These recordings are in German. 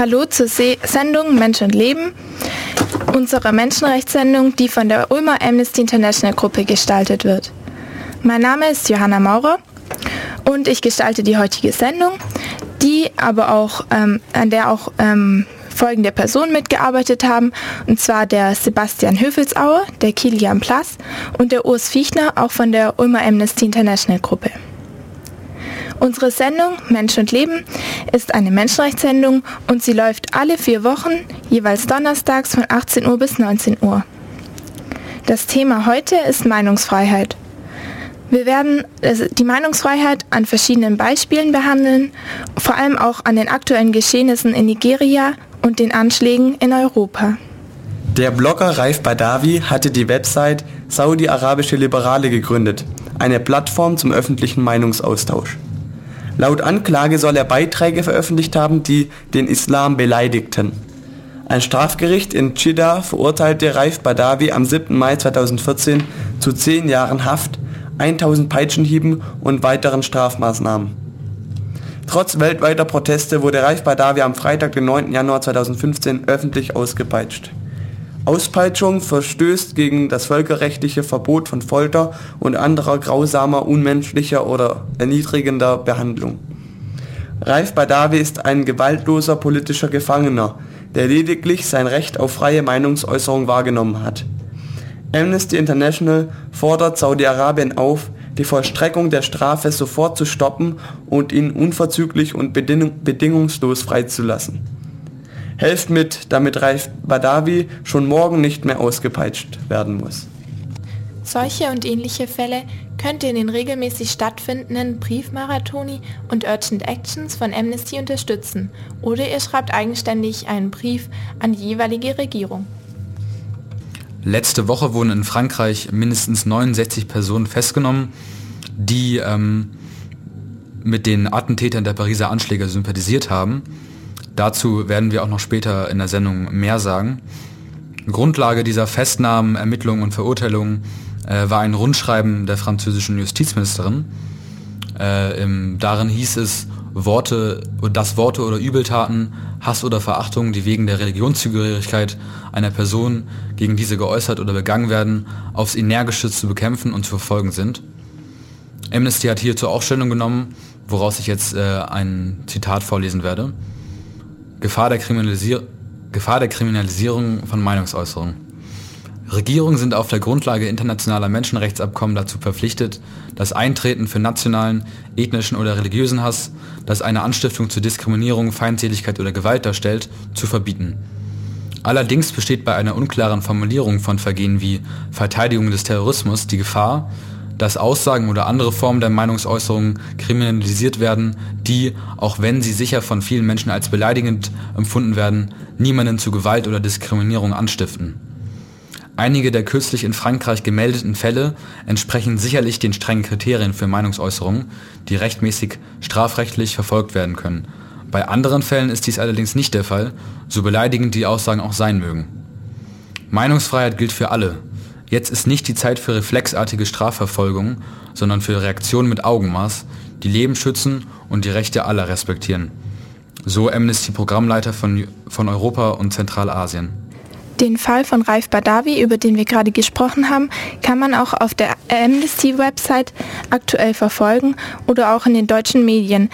Hallo zur Se Sendung Mensch und Leben, unserer Menschenrechtssendung, die von der Ulmer Amnesty International Gruppe gestaltet wird. Mein Name ist Johanna Maurer und ich gestalte die heutige Sendung, die aber auch, ähm, an der auch ähm, folgende Personen mitgearbeitet haben, und zwar der Sebastian Höfelsauer, der Kilian Plass und der Urs Fiechner, auch von der Ulmer Amnesty International Gruppe. Unsere Sendung Mensch und Leben ist eine Menschenrechtssendung und sie läuft alle vier Wochen, jeweils donnerstags von 18 Uhr bis 19 Uhr. Das Thema heute ist Meinungsfreiheit. Wir werden die Meinungsfreiheit an verschiedenen Beispielen behandeln, vor allem auch an den aktuellen Geschehnissen in Nigeria und den Anschlägen in Europa. Der Blogger Raif Badawi hatte die Website Saudi-Arabische Liberale gegründet, eine Plattform zum öffentlichen Meinungsaustausch. Laut Anklage soll er Beiträge veröffentlicht haben, die den Islam beleidigten. Ein Strafgericht in Jeddah verurteilte Raif Badawi am 7. Mai 2014 zu 10 Jahren Haft, 1000 Peitschenhieben und weiteren Strafmaßnahmen. Trotz weltweiter Proteste wurde Raif Badawi am Freitag, den 9. Januar 2015 öffentlich ausgepeitscht. Auspeitschung verstößt gegen das völkerrechtliche Verbot von Folter und anderer grausamer, unmenschlicher oder erniedrigender Behandlung. Raif Badawi ist ein gewaltloser politischer Gefangener, der lediglich sein Recht auf freie Meinungsäußerung wahrgenommen hat. Amnesty International fordert Saudi-Arabien auf, die Vollstreckung der Strafe sofort zu stoppen und ihn unverzüglich und bedingungslos freizulassen. Helft mit, damit Raif Badawi schon morgen nicht mehr ausgepeitscht werden muss. Solche und ähnliche Fälle könnt ihr in den regelmäßig stattfindenden Briefmarathoni und Urgent Actions von Amnesty unterstützen oder ihr schreibt eigenständig einen Brief an die jeweilige Regierung. Letzte Woche wurden in Frankreich mindestens 69 Personen festgenommen, die ähm, mit den Attentätern der Pariser Anschläge sympathisiert haben. Dazu werden wir auch noch später in der Sendung mehr sagen. Grundlage dieser Festnahmen, Ermittlungen und Verurteilungen äh, war ein Rundschreiben der französischen Justizministerin. Äh, im, darin hieß es, Worte, dass Worte oder Übeltaten, Hass oder Verachtung, die wegen der Religionszugehörigkeit einer Person gegen diese geäußert oder begangen werden, aufs Energischste zu bekämpfen und zu verfolgen sind. Amnesty hat hierzu auch Stellung genommen, woraus ich jetzt äh, ein Zitat vorlesen werde. Gefahr der, Kriminalisier Gefahr der Kriminalisierung von Meinungsäußerung. Regierungen sind auf der Grundlage internationaler Menschenrechtsabkommen dazu verpflichtet, das Eintreten für nationalen, ethnischen oder religiösen Hass, das eine Anstiftung zur Diskriminierung, Feindseligkeit oder Gewalt darstellt, zu verbieten. Allerdings besteht bei einer unklaren Formulierung von Vergehen wie Verteidigung des Terrorismus die Gefahr, dass Aussagen oder andere Formen der Meinungsäußerung kriminalisiert werden, die, auch wenn sie sicher von vielen Menschen als beleidigend empfunden werden, niemanden zu Gewalt oder Diskriminierung anstiften. Einige der kürzlich in Frankreich gemeldeten Fälle entsprechen sicherlich den strengen Kriterien für Meinungsäußerungen, die rechtmäßig strafrechtlich verfolgt werden können. Bei anderen Fällen ist dies allerdings nicht der Fall, so beleidigend die Aussagen auch sein mögen. Meinungsfreiheit gilt für alle, Jetzt ist nicht die Zeit für reflexartige Strafverfolgung, sondern für Reaktionen mit Augenmaß, die Leben schützen und die Rechte aller respektieren. So Amnesty-Programmleiter von, von Europa und Zentralasien. Den Fall von Raif Badawi, über den wir gerade gesprochen haben, kann man auch auf der Amnesty-Website aktuell verfolgen oder auch in den deutschen Medien.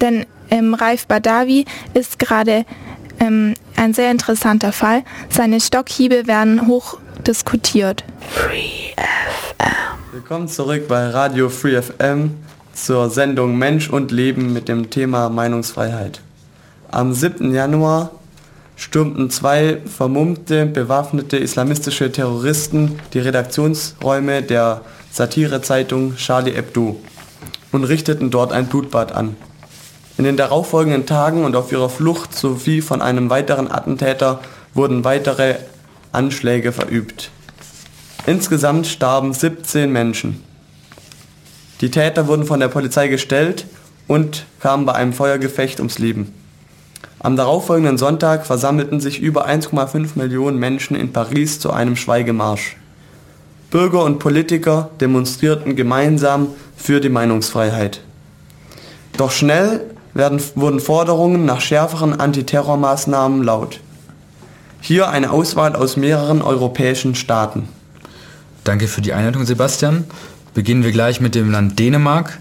Denn ähm, Raif Badawi ist gerade ähm, ein sehr interessanter Fall. Seine Stockhiebe werden hoch diskutiert. Free FM. Willkommen zurück bei Radio Free FM zur Sendung Mensch und Leben mit dem Thema Meinungsfreiheit. Am 7. Januar stürmten zwei vermummte, bewaffnete islamistische Terroristen die Redaktionsräume der Satirezeitung Charlie Hebdo und richteten dort ein Blutbad an. In den darauffolgenden Tagen und auf ihrer Flucht sowie von einem weiteren Attentäter wurden weitere Anschläge verübt. Insgesamt starben 17 Menschen. Die Täter wurden von der Polizei gestellt und kamen bei einem Feuergefecht ums Leben. Am darauffolgenden Sonntag versammelten sich über 1,5 Millionen Menschen in Paris zu einem Schweigemarsch. Bürger und Politiker demonstrierten gemeinsam für die Meinungsfreiheit. Doch schnell werden, wurden Forderungen nach schärferen Antiterrormaßnahmen laut. Hier eine Auswahl aus mehreren europäischen Staaten. Danke für die Einleitung, Sebastian. Beginnen wir gleich mit dem Land Dänemark,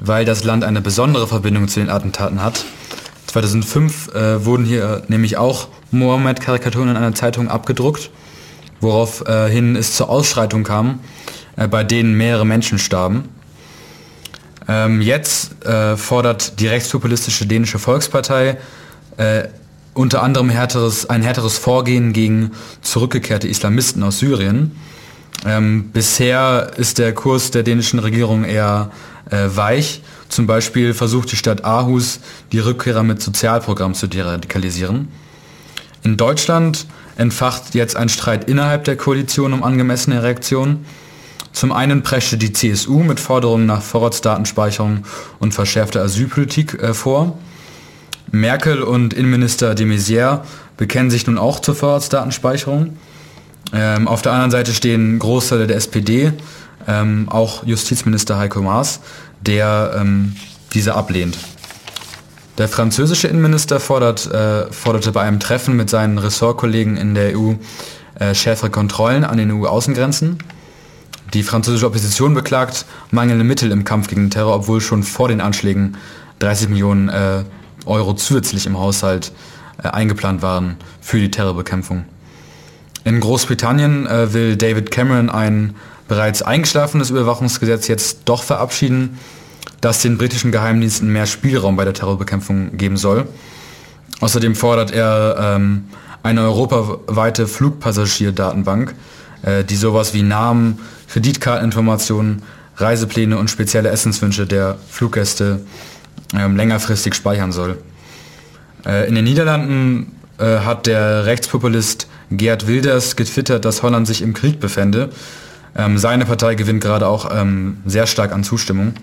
weil das Land eine besondere Verbindung zu den Attentaten hat. 2005 äh, wurden hier nämlich auch Mohammed-Karikaturen in einer Zeitung abgedruckt, woraufhin es zur Ausschreitung kam, äh, bei denen mehrere Menschen starben. Ähm, jetzt äh, fordert die rechtspopulistische dänische Volkspartei äh, unter anderem härteres, ein härteres Vorgehen gegen zurückgekehrte Islamisten aus Syrien. Ähm, bisher ist der Kurs der dänischen Regierung eher äh, weich. Zum Beispiel versucht die Stadt Aarhus, die Rückkehrer mit Sozialprogrammen zu deradikalisieren. In Deutschland entfacht jetzt ein Streit innerhalb der Koalition um angemessene Reaktionen. Zum einen preschte die CSU mit Forderungen nach Vorratsdatenspeicherung und verschärfter Asylpolitik äh, vor. Merkel und Innenminister de Maizière bekennen sich nun auch zur Vorratsdatenspeicherung. Ähm, auf der anderen Seite stehen Großteile der SPD, ähm, auch Justizminister Heiko Maas, der ähm, diese ablehnt. Der französische Innenminister fordert, äh, forderte bei einem Treffen mit seinen Ressortkollegen in der EU äh, schärfere Kontrollen an den EU-Außengrenzen. Die französische Opposition beklagt mangelnde Mittel im Kampf gegen den Terror, obwohl schon vor den Anschlägen 30 Millionen äh, Euro zusätzlich im Haushalt äh, eingeplant waren für die Terrorbekämpfung. In Großbritannien äh, will David Cameron ein bereits eingeschlafenes Überwachungsgesetz jetzt doch verabschieden, das den britischen Geheimdiensten mehr Spielraum bei der Terrorbekämpfung geben soll. Außerdem fordert er ähm, eine europaweite Flugpassagierdatenbank, äh, die sowas wie Namen, Kreditkarteninformationen, Reisepläne und spezielle Essenswünsche der Fluggäste ähm, längerfristig speichern soll. Äh, in den Niederlanden äh, hat der Rechtspopulist Gerd Wilders getwittert, dass Holland sich im Krieg befände. Ähm, seine Partei gewinnt gerade auch ähm, sehr stark an Zustimmung.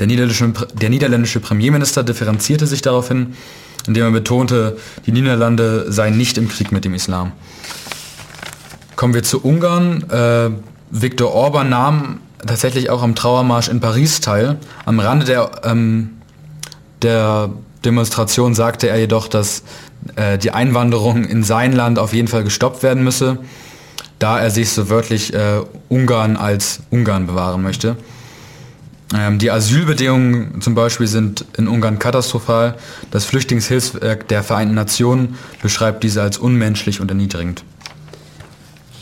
Der niederländische, der niederländische Premierminister differenzierte sich daraufhin, indem er betonte, die Niederlande seien nicht im Krieg mit dem Islam. Kommen wir zu Ungarn. Äh, Viktor Orban nahm tatsächlich auch am Trauermarsch in Paris teil. Am Rande der, ähm, der Demonstration sagte er jedoch, dass äh, die Einwanderung in sein Land auf jeden Fall gestoppt werden müsse, da er sich so wörtlich äh, Ungarn als Ungarn bewahren möchte. Ähm, die Asylbedingungen zum Beispiel sind in Ungarn katastrophal. Das Flüchtlingshilfswerk der Vereinten Nationen beschreibt diese als unmenschlich und erniedrigend.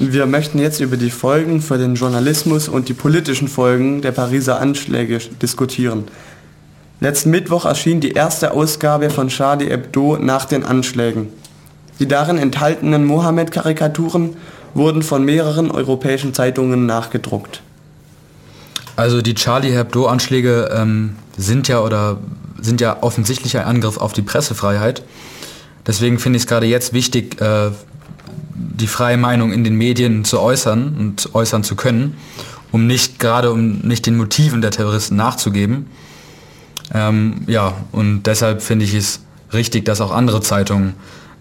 Wir möchten jetzt über die Folgen für den Journalismus und die politischen Folgen der Pariser Anschläge diskutieren. Letzten Mittwoch erschien die erste Ausgabe von Charlie Hebdo nach den Anschlägen. Die darin enthaltenen Mohammed-Karikaturen wurden von mehreren europäischen Zeitungen nachgedruckt. Also die Charlie Hebdo-Anschläge ähm, sind ja oder sind ja offensichtlich ein Angriff auf die Pressefreiheit. Deswegen finde ich es gerade jetzt wichtig, äh, die freie Meinung in den Medien zu äußern und äußern zu können, um nicht gerade um nicht den Motiven der Terroristen nachzugeben. Ähm, ja, und deshalb finde ich es richtig, dass auch andere Zeitungen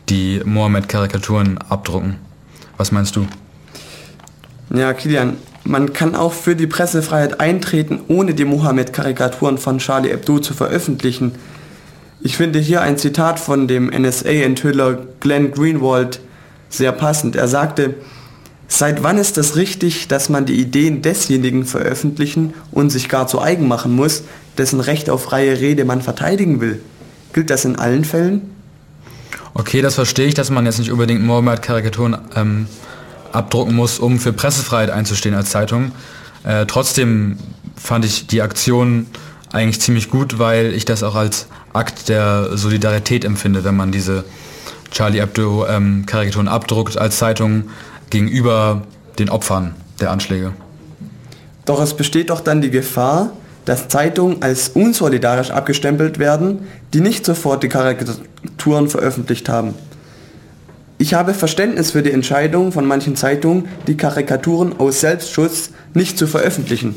die Mohammed-Karikaturen abdrucken. Was meinst du? Ja, Kilian, man kann auch für die Pressefreiheit eintreten, ohne die Mohammed-Karikaturen von Charlie Hebdo zu veröffentlichen. Ich finde hier ein Zitat von dem NSA-Enthüller Glenn Greenwald sehr passend. Er sagte, seit wann ist es richtig, dass man die Ideen desjenigen veröffentlichen und sich gar zu eigen machen muss, dessen Recht auf freie Rede man verteidigen will? Gilt das in allen Fällen? Okay, das verstehe ich, dass man jetzt nicht unbedingt Mohammed-Karikaturen ähm, abdrucken muss, um für Pressefreiheit einzustehen als Zeitung. Äh, trotzdem fand ich die Aktion eigentlich ziemlich gut, weil ich das auch als Akt der Solidarität empfinde, wenn man diese Charlie Hebdo ähm, Karikaturen abdruckt als Zeitung gegenüber den Opfern der Anschläge. Doch es besteht doch dann die Gefahr, dass Zeitungen als unsolidarisch abgestempelt werden, die nicht sofort die Karikaturen veröffentlicht haben. Ich habe Verständnis für die Entscheidung von manchen Zeitungen, die Karikaturen aus Selbstschutz nicht zu veröffentlichen.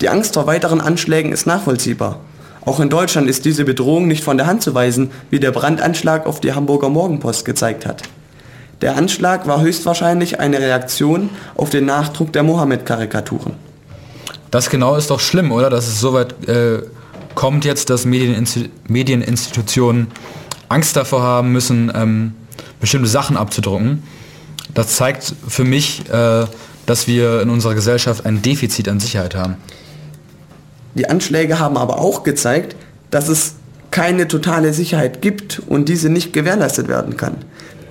Die Angst vor weiteren Anschlägen ist nachvollziehbar. Auch in Deutschland ist diese Bedrohung nicht von der Hand zu weisen, wie der Brandanschlag auf die Hamburger Morgenpost gezeigt hat. Der Anschlag war höchstwahrscheinlich eine Reaktion auf den Nachdruck der Mohammed-Karikaturen. Das genau ist doch schlimm, oder? Dass es so weit äh, kommt jetzt, dass Medieninstitutionen Angst davor haben müssen, ähm, bestimmte Sachen abzudrucken. Das zeigt für mich, äh, dass wir in unserer Gesellschaft ein Defizit an Sicherheit haben. Die Anschläge haben aber auch gezeigt, dass es keine totale Sicherheit gibt und diese nicht gewährleistet werden kann.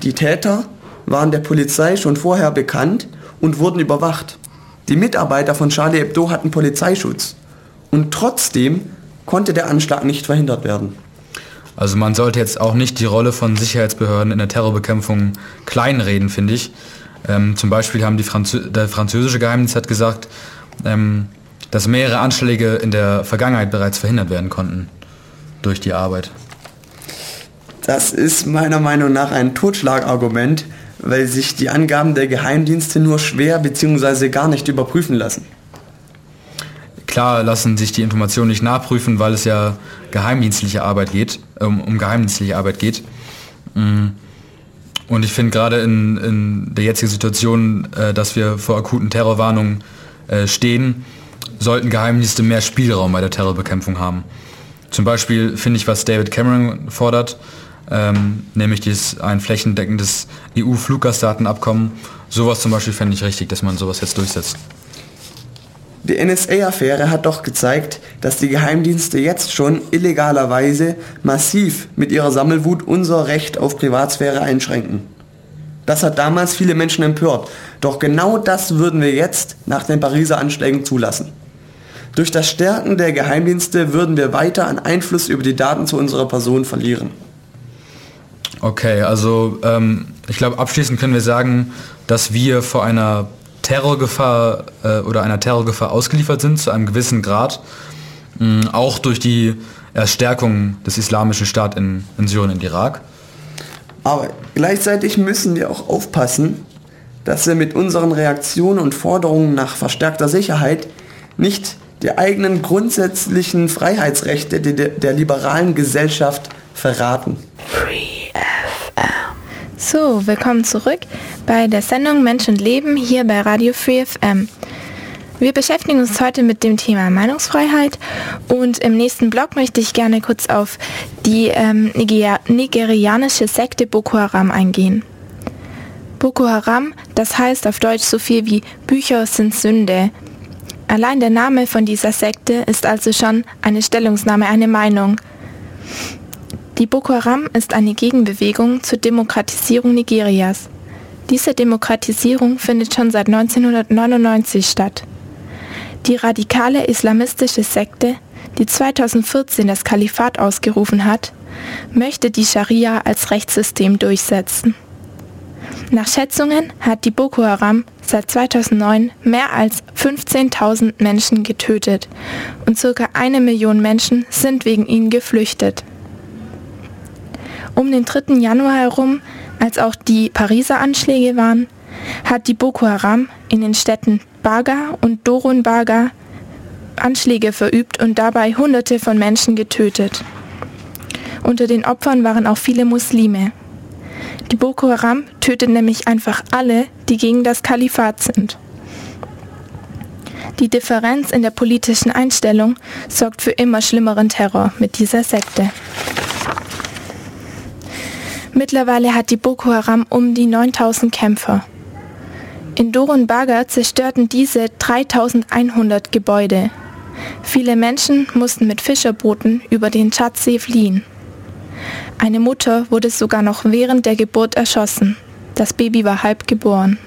Die Täter waren der Polizei schon vorher bekannt und wurden überwacht. Die Mitarbeiter von Charlie Hebdo hatten Polizeischutz. Und trotzdem konnte der Anschlag nicht verhindert werden. Also man sollte jetzt auch nicht die Rolle von Sicherheitsbehörden in der Terrorbekämpfung kleinreden, finde ich. Ähm, zum Beispiel haben die Franzö der französische Geheimdienst hat gesagt, ähm, dass mehrere Anschläge in der Vergangenheit bereits verhindert werden konnten durch die Arbeit. Das ist meiner Meinung nach ein Totschlagargument, weil sich die Angaben der Geheimdienste nur schwer bzw. gar nicht überprüfen lassen. Klar lassen sich die Informationen nicht nachprüfen, weil es ja geheimdienstliche Arbeit geht, um, um geheimdienstliche Arbeit geht. Mm. Und ich finde gerade in, in, der jetzigen Situation, äh, dass wir vor akuten Terrorwarnungen äh, stehen, sollten Geheimdienste mehr Spielraum bei der Terrorbekämpfung haben. Zum Beispiel finde ich, was David Cameron fordert, ähm, nämlich dieses, ein flächendeckendes EU-Fluggastdatenabkommen. Sowas zum Beispiel fände ich richtig, dass man sowas jetzt durchsetzt. Die NSA-Affäre hat doch gezeigt, dass die Geheimdienste jetzt schon illegalerweise massiv mit ihrer Sammelwut unser Recht auf Privatsphäre einschränken. Das hat damals viele Menschen empört. Doch genau das würden wir jetzt nach den Pariser Anschlägen zulassen. Durch das Stärken der Geheimdienste würden wir weiter an Einfluss über die Daten zu unserer Person verlieren. Okay, also ähm, ich glaube abschließend können wir sagen, dass wir vor einer Terrorgefahr äh, oder einer Terrorgefahr ausgeliefert sind zu einem gewissen Grad, mh, auch durch die Erstärkung des islamischen Staates in, in Syrien und Irak. Aber gleichzeitig müssen wir auch aufpassen, dass wir mit unseren Reaktionen und Forderungen nach verstärkter Sicherheit nicht die eigenen grundsätzlichen Freiheitsrechte der, der liberalen Gesellschaft verraten. Free FM. So, willkommen zurück bei der Sendung Mensch und Leben hier bei Radio Free FM. Wir beschäftigen uns heute mit dem Thema Meinungsfreiheit und im nächsten Blog möchte ich gerne kurz auf die ähm, Niger nigerianische Sekte Boko Haram eingehen. Boko Haram, das heißt auf Deutsch so viel wie Bücher sind Sünde. Allein der Name von dieser Sekte ist also schon eine Stellungnahme, eine Meinung. Die Boko Haram ist eine Gegenbewegung zur Demokratisierung Nigerias. Diese Demokratisierung findet schon seit 1999 statt. Die radikale islamistische Sekte, die 2014 das Kalifat ausgerufen hat, möchte die Scharia als Rechtssystem durchsetzen. Nach Schätzungen hat die Boko Haram seit 2009 mehr als 15.000 Menschen getötet und circa eine Million Menschen sind wegen ihnen geflüchtet. Um den 3. Januar herum als auch die Pariser Anschläge waren, hat die Boko Haram in den Städten Baga und Dorun Baga Anschläge verübt und dabei Hunderte von Menschen getötet. Unter den Opfern waren auch viele Muslime. Die Boko Haram tötet nämlich einfach alle, die gegen das Kalifat sind. Die Differenz in der politischen Einstellung sorgt für immer schlimmeren Terror mit dieser Sekte. Mittlerweile hat die Boko Haram um die 9000 Kämpfer. In Dorun Baga zerstörten diese 3100 Gebäude. Viele Menschen mussten mit Fischerbooten über den Tschadsee fliehen. Eine Mutter wurde sogar noch während der Geburt erschossen. Das Baby war halb geboren.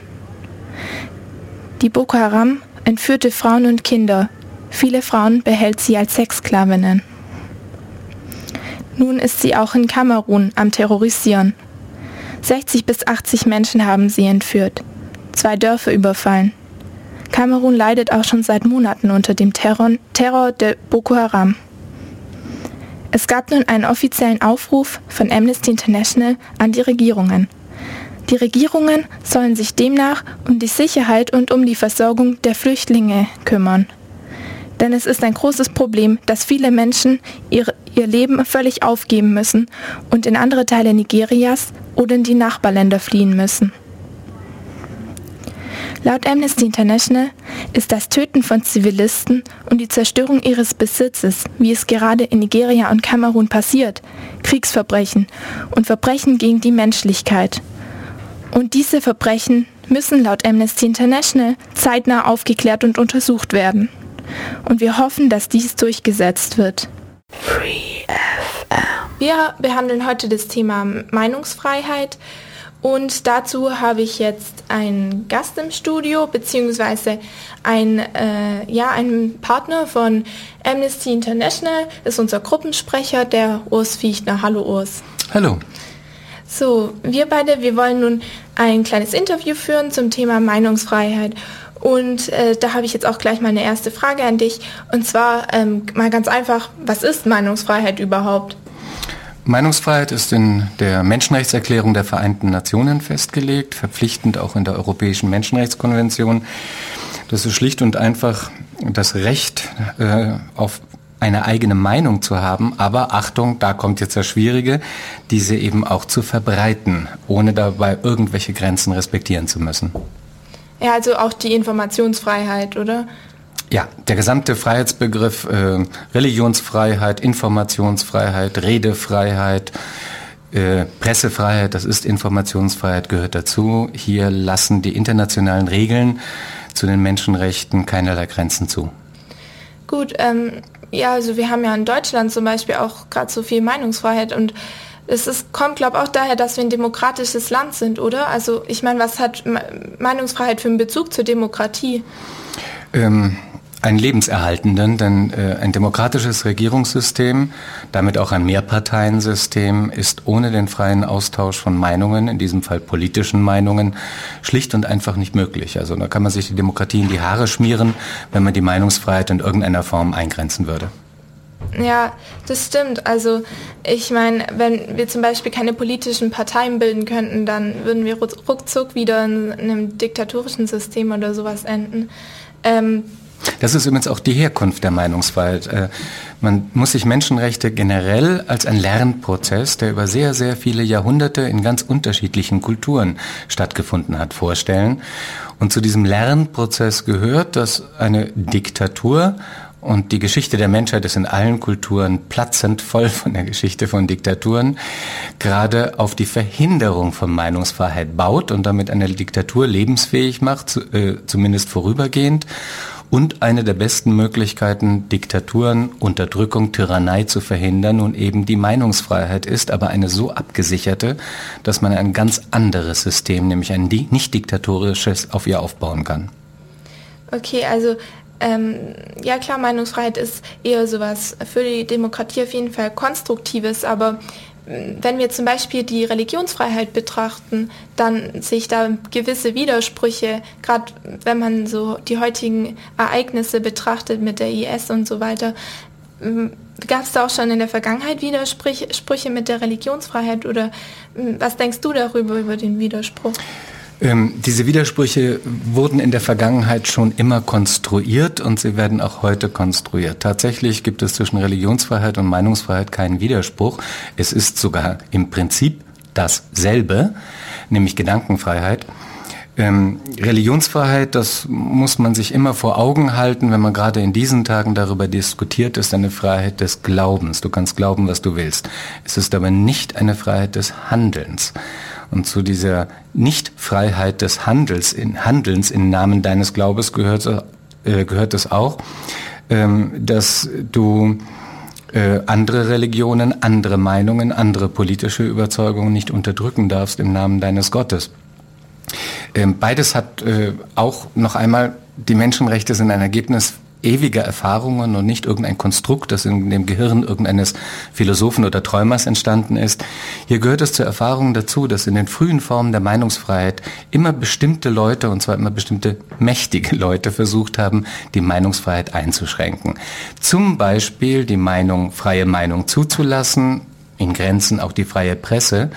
Die Boko Haram entführte Frauen und Kinder. Viele Frauen behält sie als Sexsklavinnen. Nun ist sie auch in Kamerun am Terrorisieren. 60 bis 80 Menschen haben sie entführt, zwei Dörfer überfallen. Kamerun leidet auch schon seit Monaten unter dem Terror, Terror der Boko Haram. Es gab nun einen offiziellen Aufruf von Amnesty International an die Regierungen. Die Regierungen sollen sich demnach um die Sicherheit und um die Versorgung der Flüchtlinge kümmern. Denn es ist ein großes Problem, dass viele Menschen ihre, ihr Leben völlig aufgeben müssen und in andere Teile Nigerias oder in die Nachbarländer fliehen müssen. Laut Amnesty International ist das Töten von Zivilisten und die Zerstörung ihres Besitzes, wie es gerade in Nigeria und Kamerun passiert, Kriegsverbrechen und Verbrechen gegen die Menschlichkeit. Und diese Verbrechen müssen laut Amnesty International zeitnah aufgeklärt und untersucht werden. Und wir hoffen, dass dies durchgesetzt wird. Wir behandeln heute das Thema Meinungsfreiheit und dazu habe ich jetzt einen Gast im Studio, beziehungsweise ein, äh, ja, einen Partner von Amnesty International, das ist unser Gruppensprecher, der Urs Fichtner. Hallo Urs. Hallo. So, wir beide, wir wollen nun ein kleines Interview führen zum Thema Meinungsfreiheit. Und äh, da habe ich jetzt auch gleich mal eine erste Frage an dich. Und zwar ähm, mal ganz einfach, was ist Meinungsfreiheit überhaupt? Meinungsfreiheit ist in der Menschenrechtserklärung der Vereinten Nationen festgelegt, verpflichtend auch in der Europäischen Menschenrechtskonvention. Das ist schlicht und einfach das Recht äh, auf eine eigene Meinung zu haben, aber Achtung, da kommt jetzt das Schwierige, diese eben auch zu verbreiten, ohne dabei irgendwelche Grenzen respektieren zu müssen. Ja, also auch die Informationsfreiheit, oder? Ja, der gesamte Freiheitsbegriff äh, Religionsfreiheit, Informationsfreiheit, Redefreiheit, äh, Pressefreiheit, das ist Informationsfreiheit, gehört dazu. Hier lassen die internationalen Regeln zu den Menschenrechten keinerlei Grenzen zu. Gut, ähm, ja, also wir haben ja in Deutschland zum Beispiel auch gerade so viel Meinungsfreiheit und es ist, kommt, glaube ich, auch daher, dass wir ein demokratisches Land sind, oder? Also ich meine, was hat Meinungsfreiheit für einen Bezug zur Demokratie? Ähm, einen lebenserhaltenden, denn äh, ein demokratisches Regierungssystem, damit auch ein Mehrparteiensystem, ist ohne den freien Austausch von Meinungen, in diesem Fall politischen Meinungen, schlicht und einfach nicht möglich. Also da kann man sich die Demokratie in die Haare schmieren, wenn man die Meinungsfreiheit in irgendeiner Form eingrenzen würde. Ja, das stimmt. Also ich meine, wenn wir zum Beispiel keine politischen Parteien bilden könnten, dann würden wir ruckzuck wieder in einem diktatorischen System oder sowas enden. Ähm, das ist übrigens auch die Herkunft der Meinungsfreiheit. Äh, man muss sich Menschenrechte generell als ein Lernprozess, der über sehr, sehr viele Jahrhunderte in ganz unterschiedlichen Kulturen stattgefunden hat, vorstellen. Und zu diesem Lernprozess gehört, dass eine Diktatur und die Geschichte der Menschheit ist in allen Kulturen platzend voll von der Geschichte von Diktaturen, gerade auf die Verhinderung von Meinungsfreiheit baut und damit eine Diktatur lebensfähig macht, äh, zumindest vorübergehend und eine der besten Möglichkeiten, Diktaturen, Unterdrückung, Tyrannei zu verhindern und eben die Meinungsfreiheit ist, aber eine so abgesicherte, dass man ein ganz anderes System, nämlich ein nicht diktatorisches, auf ihr aufbauen kann. Okay, also ähm, ja klar, Meinungsfreiheit ist eher sowas für die Demokratie auf jeden Fall Konstruktives, aber wenn wir zum Beispiel die Religionsfreiheit betrachten, dann sehe ich da gewisse Widersprüche, gerade wenn man so die heutigen Ereignisse betrachtet mit der IS und so weiter. Gab es da auch schon in der Vergangenheit Widersprüche mit der Religionsfreiheit oder was denkst du darüber, über den Widerspruch? Ähm, diese Widersprüche wurden in der Vergangenheit schon immer konstruiert und sie werden auch heute konstruiert. Tatsächlich gibt es zwischen Religionsfreiheit und Meinungsfreiheit keinen Widerspruch. Es ist sogar im Prinzip dasselbe, nämlich Gedankenfreiheit. Ähm, Religionsfreiheit, das muss man sich immer vor Augen halten, wenn man gerade in diesen Tagen darüber diskutiert, ist eine Freiheit des Glaubens. Du kannst glauben, was du willst. Es ist aber nicht eine Freiheit des Handelns. Und zu dieser Nichtfreiheit des Handels in, Handelns im Namen deines Glaubens gehört, äh, gehört es auch, ähm, dass du äh, andere Religionen, andere Meinungen, andere politische Überzeugungen nicht unterdrücken darfst im Namen deines Gottes. Ähm, beides hat äh, auch noch einmal, die Menschenrechte sind ein Ergebnis ewige Erfahrungen und nicht irgendein Konstrukt, das in dem Gehirn irgendeines Philosophen oder Träumers entstanden ist. Hier gehört es zur Erfahrung dazu, dass in den frühen Formen der Meinungsfreiheit immer bestimmte Leute, und zwar immer bestimmte mächtige Leute, versucht haben, die Meinungsfreiheit einzuschränken. Zum Beispiel die Meinung, freie Meinung zuzulassen, in Grenzen auch die freie Presse,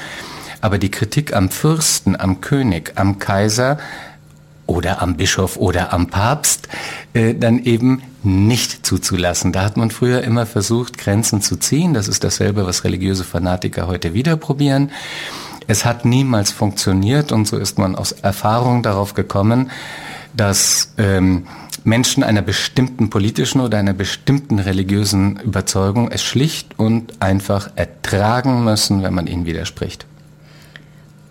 aber die Kritik am Fürsten, am König, am Kaiser oder am Bischof oder am Papst, äh, dann eben nicht zuzulassen. Da hat man früher immer versucht, Grenzen zu ziehen. Das ist dasselbe, was religiöse Fanatiker heute wieder probieren. Es hat niemals funktioniert und so ist man aus Erfahrung darauf gekommen, dass ähm, Menschen einer bestimmten politischen oder einer bestimmten religiösen Überzeugung es schlicht und einfach ertragen müssen, wenn man ihnen widerspricht.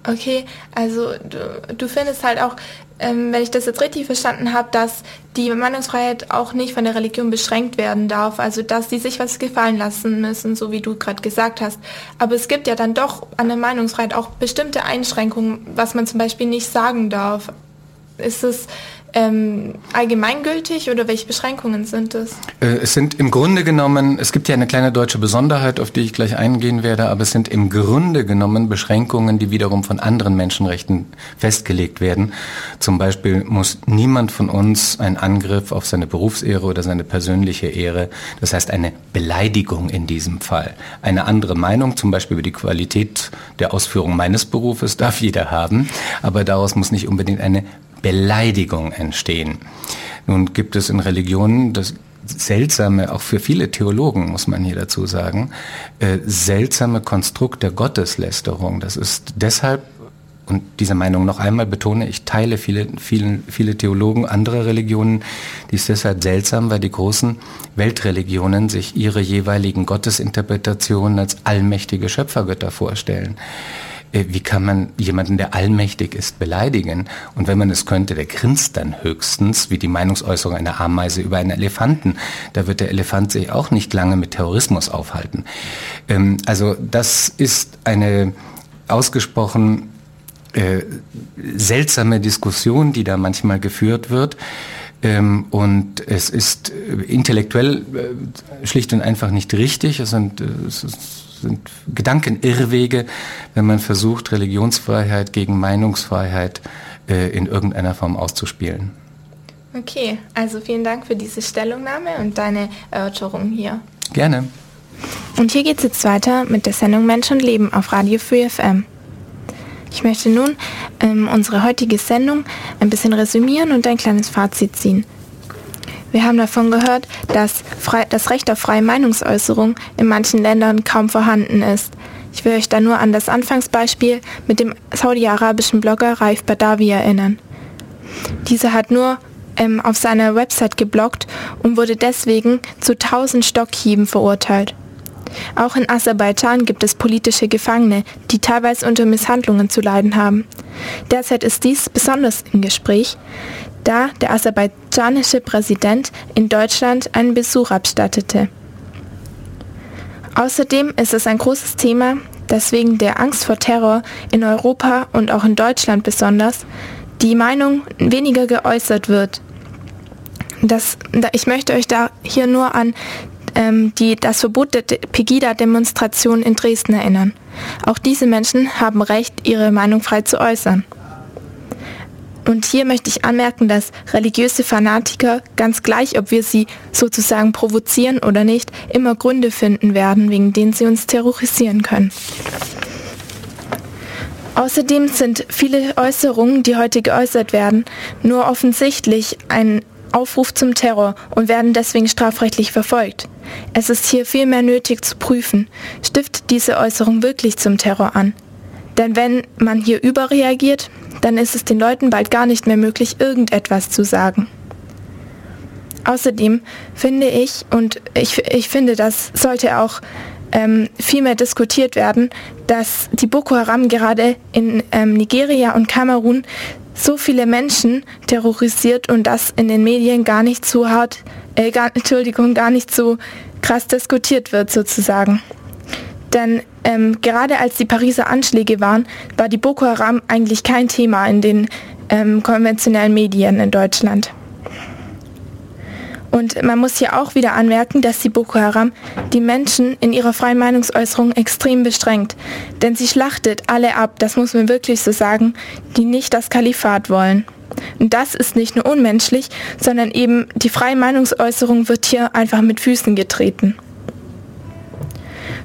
Okay, also du, du findest halt auch, ähm, wenn ich das jetzt richtig verstanden habe, dass die Meinungsfreiheit auch nicht von der Religion beschränkt werden darf, also dass die sich was gefallen lassen müssen, so wie du gerade gesagt hast. Aber es gibt ja dann doch an der Meinungsfreiheit auch bestimmte Einschränkungen, was man zum Beispiel nicht sagen darf. Ist es ähm, allgemeingültig oder welche Beschränkungen sind es? Äh, es sind im Grunde genommen, es gibt ja eine kleine deutsche Besonderheit, auf die ich gleich eingehen werde, aber es sind im Grunde genommen Beschränkungen, die wiederum von anderen Menschenrechten festgelegt werden. Zum Beispiel muss niemand von uns einen Angriff auf seine Berufsehre oder seine persönliche Ehre, das heißt eine Beleidigung in diesem Fall. Eine andere Meinung, zum Beispiel über die Qualität der Ausführung meines Berufes, darf jeder haben, aber daraus muss nicht unbedingt eine Beleidigung entstehen. Nun gibt es in Religionen das seltsame, auch für viele Theologen muss man hier dazu sagen, äh, seltsame Konstrukt der Gotteslästerung. Das ist deshalb und diese Meinung noch einmal betone, ich teile viele, viele, viele Theologen anderer Religionen, die ist deshalb seltsam, weil die großen Weltreligionen sich ihre jeweiligen Gottesinterpretationen als allmächtige Schöpfergötter vorstellen. Äh, wie kann man jemanden, der allmächtig ist, beleidigen? Und wenn man es könnte, der grinst dann höchstens, wie die Meinungsäußerung einer Ameise über einen Elefanten. Da wird der Elefant sich auch nicht lange mit Terrorismus aufhalten. Ähm, also das ist eine ausgesprochen äh, seltsame Diskussion, die da manchmal geführt wird. Ähm, und es ist äh, intellektuell äh, schlicht und einfach nicht richtig. Es sind, äh, es ist sind Gedankenirrwege, wenn man versucht, Religionsfreiheit gegen Meinungsfreiheit äh, in irgendeiner Form auszuspielen. Okay, also vielen Dank für diese Stellungnahme und deine Erörterung hier. Gerne. Und hier geht es jetzt weiter mit der Sendung Mensch und Leben auf Radio Free FM. Ich möchte nun ähm, unsere heutige Sendung ein bisschen resümieren und ein kleines Fazit ziehen. Wir haben davon gehört, dass frei, das Recht auf freie Meinungsäußerung in manchen Ländern kaum vorhanden ist. Ich will euch da nur an das Anfangsbeispiel mit dem saudi-arabischen Blogger Raif Badawi erinnern. Dieser hat nur ähm, auf seiner Website gebloggt und wurde deswegen zu 1000 Stockhieben verurteilt. Auch in Aserbaidschan gibt es politische Gefangene, die teilweise unter Misshandlungen zu leiden haben. Derzeit ist dies besonders im Gespräch, da der aserbaidschanische Präsident in Deutschland einen Besuch abstattete. Außerdem ist es ein großes Thema, dass wegen der Angst vor Terror in Europa und auch in Deutschland besonders die Meinung weniger geäußert wird. Das, ich möchte euch da hier nur an ähm, die, das Verbot der Pegida-Demonstration in Dresden erinnern. Auch diese Menschen haben Recht, ihre Meinung frei zu äußern. Und hier möchte ich anmerken, dass religiöse Fanatiker, ganz gleich, ob wir sie sozusagen provozieren oder nicht, immer Gründe finden werden, wegen denen sie uns terrorisieren können. Außerdem sind viele Äußerungen, die heute geäußert werden, nur offensichtlich ein Aufruf zum Terror und werden deswegen strafrechtlich verfolgt. Es ist hier vielmehr nötig zu prüfen, stiftet diese Äußerung wirklich zum Terror an. Denn wenn man hier überreagiert, dann ist es den Leuten bald gar nicht mehr möglich, irgendetwas zu sagen. Außerdem finde ich, und ich, ich finde, das sollte auch ähm, viel mehr diskutiert werden, dass die Boko Haram gerade in ähm, Nigeria und Kamerun so viele Menschen terrorisiert und das in den Medien gar nicht so hart, äh, gar, Entschuldigung, gar nicht so krass diskutiert wird sozusagen. Denn ähm, gerade als die Pariser Anschläge waren, war die Boko Haram eigentlich kein Thema in den ähm, konventionellen Medien in Deutschland. Und man muss hier auch wieder anmerken, dass die Boko Haram die Menschen in ihrer freien Meinungsäußerung extrem beschränkt. Denn sie schlachtet alle ab, das muss man wirklich so sagen, die nicht das Kalifat wollen. Und das ist nicht nur unmenschlich, sondern eben die freie Meinungsäußerung wird hier einfach mit Füßen getreten.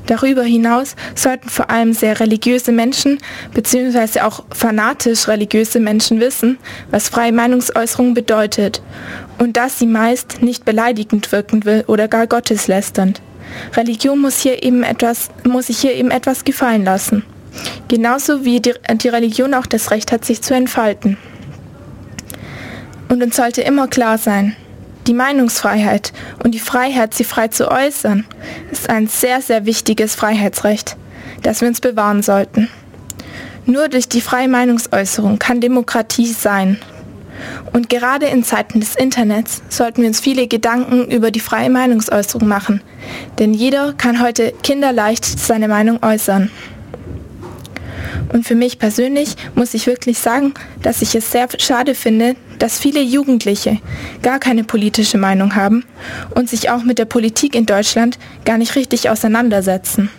Darüber hinaus sollten vor allem sehr religiöse Menschen bzw. auch fanatisch religiöse Menschen wissen, was freie Meinungsäußerung bedeutet und dass sie meist nicht beleidigend wirken will oder gar gotteslästernd. Religion muss, hier eben etwas, muss sich hier eben etwas gefallen lassen. Genauso wie die, die Religion auch das Recht hat, sich zu entfalten. Und uns sollte immer klar sein, die Meinungsfreiheit und die Freiheit, sie frei zu äußern, ist ein sehr, sehr wichtiges Freiheitsrecht, das wir uns bewahren sollten. Nur durch die freie Meinungsäußerung kann Demokratie sein. Und gerade in Zeiten des Internets sollten wir uns viele Gedanken über die freie Meinungsäußerung machen, denn jeder kann heute kinderleicht seine Meinung äußern. Und für mich persönlich muss ich wirklich sagen, dass ich es sehr schade finde, dass viele Jugendliche gar keine politische Meinung haben und sich auch mit der Politik in Deutschland gar nicht richtig auseinandersetzen.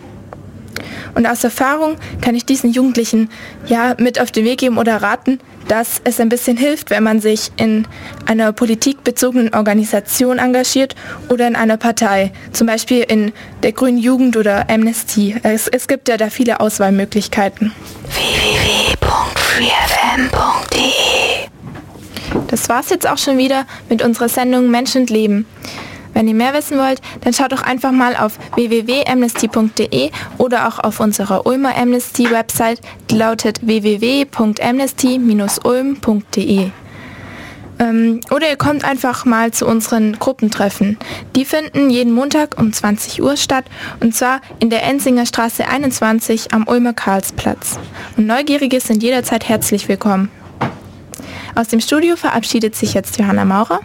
Und aus Erfahrung kann ich diesen Jugendlichen ja mit auf den Weg geben oder raten, dass es ein bisschen hilft, wenn man sich in einer politikbezogenen Organisation engagiert oder in einer Partei, zum Beispiel in der Grünen Jugend oder Amnesty. Es, es gibt ja da viele Auswahlmöglichkeiten. www.freefm.de Das war's jetzt auch schon wieder mit unserer Sendung Mensch und Leben. Wenn ihr mehr wissen wollt, dann schaut doch einfach mal auf www.amnesty.de oder auch auf unserer Ulmer Amnesty Website, die lautet www.amnesty-ulm.de. Ähm, oder ihr kommt einfach mal zu unseren Gruppentreffen. Die finden jeden Montag um 20 Uhr statt und zwar in der Ensinger Straße 21 am Ulmer Karlsplatz. Und Neugierige sind jederzeit herzlich willkommen. Aus dem Studio verabschiedet sich jetzt Johanna Maurer.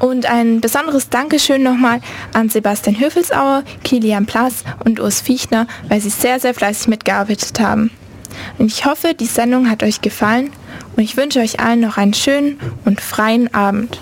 Und ein besonderes Dankeschön nochmal an Sebastian Höfelsauer, Kilian Plass und Urs Fiechner, weil sie sehr, sehr fleißig mitgearbeitet haben. Und ich hoffe, die Sendung hat euch gefallen und ich wünsche euch allen noch einen schönen und freien Abend.